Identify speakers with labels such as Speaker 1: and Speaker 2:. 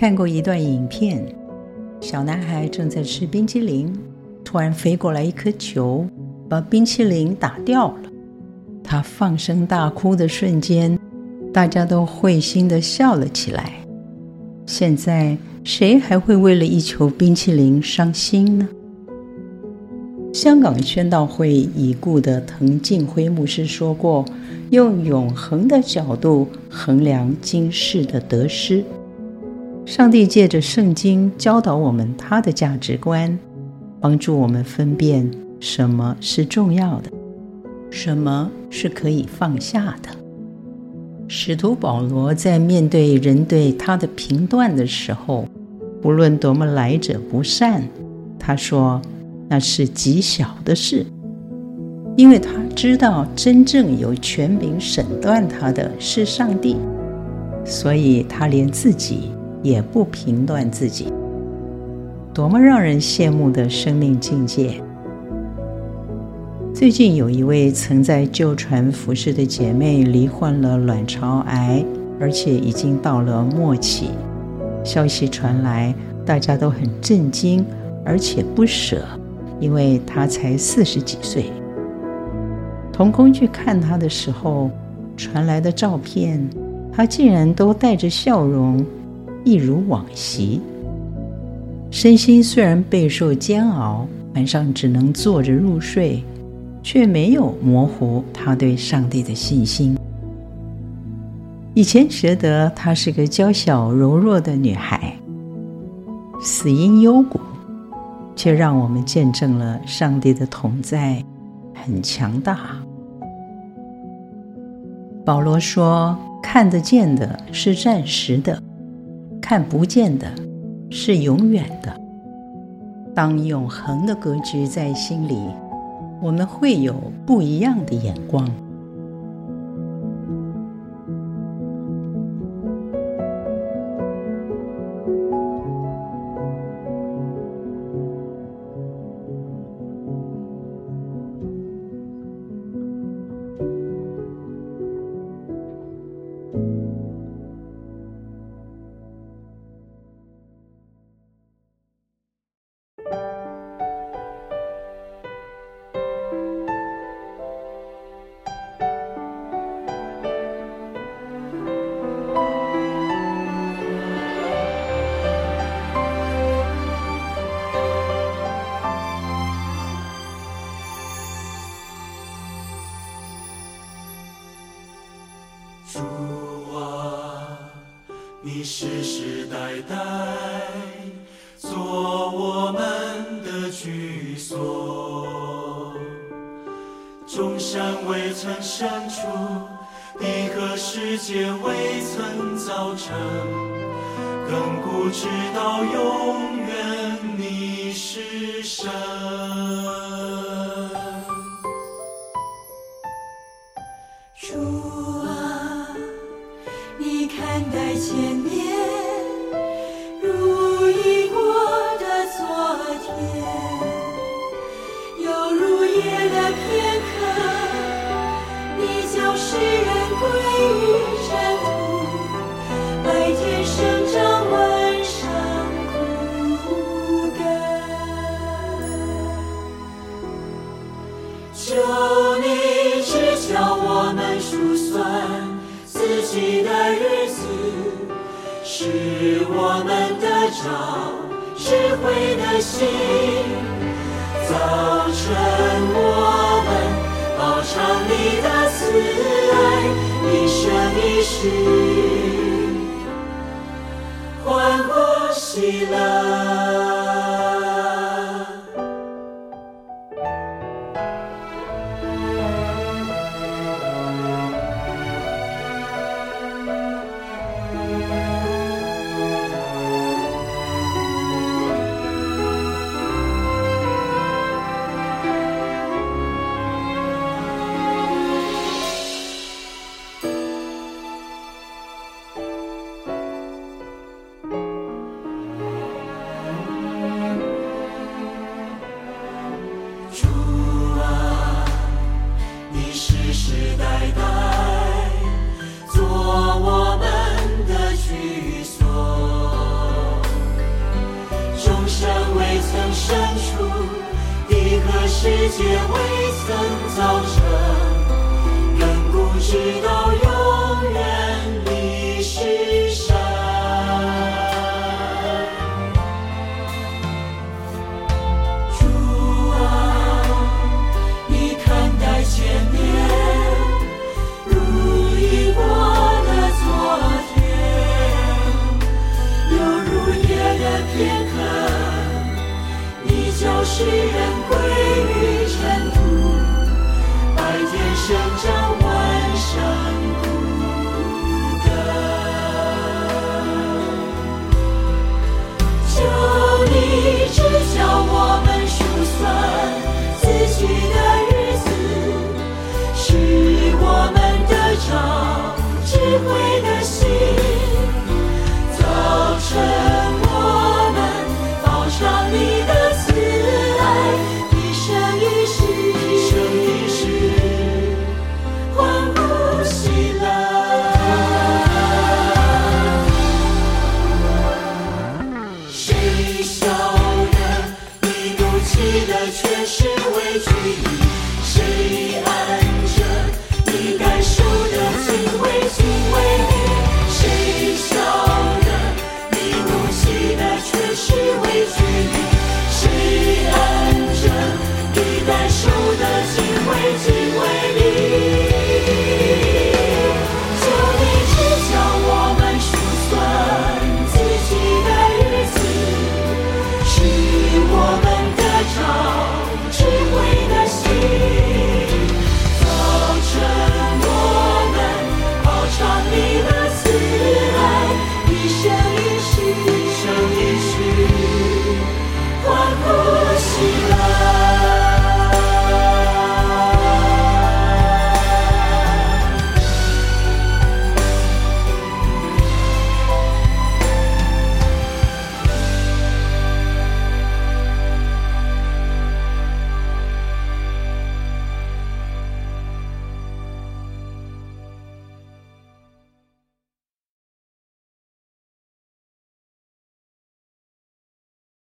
Speaker 1: 看过一段影片，小男孩正在吃冰淇淋，突然飞过来一颗球，把冰淇淋打掉了。他放声大哭的瞬间，大家都会心地笑了起来。现在谁还会为了一球冰淇淋伤心呢？香港宣道会已故的滕敬辉牧师说过：“用永恒的角度衡量今世的得失。”上帝借着圣经教导我们他的价值观，帮助我们分辨什么是重要的，什么是可以放下的。使徒保罗在面对人对他的评断的时候，无论多么来者不善，他说那是极小的事，因为他知道真正有权柄审断他的是上帝，所以他连自己也不评断自己。多么让人羡慕的生命境界！最近有一位曾在旧船服侍的姐妹罹患了卵巢癌，而且已经到了末期。消息传来，大家都很震惊，而且不舍，因为她才四十几岁。同工去看她的时候，传来的照片，她竟然都带着笑容，一如往昔。身心虽然备受煎熬，晚上只能坐着入睡。却没有模糊他对上帝的信心。以前觉得她是个娇小柔弱的女孩，死因幽谷，却让我们见证了上帝的同在很强大。保罗说：“看得见的是暂时的，看不见的是永远的。当永恒的格局在心里。”我们会有不一样的眼光。
Speaker 2: 世世代代做我们的居所，众山未曾删除，一个世界未曾造成，亘古直到永是我们的照智慧的心，早晨我们饱尝你的慈爱，一生一世欢呼喜乐。世界未曾造成，亘古之道。我们的掌智慧的心早晨我们报上你的慈爱一生一世。一生一世。欢呼喜乐谁笑着你丢弃的全是委屈谁你感受的，敬畏，敬畏。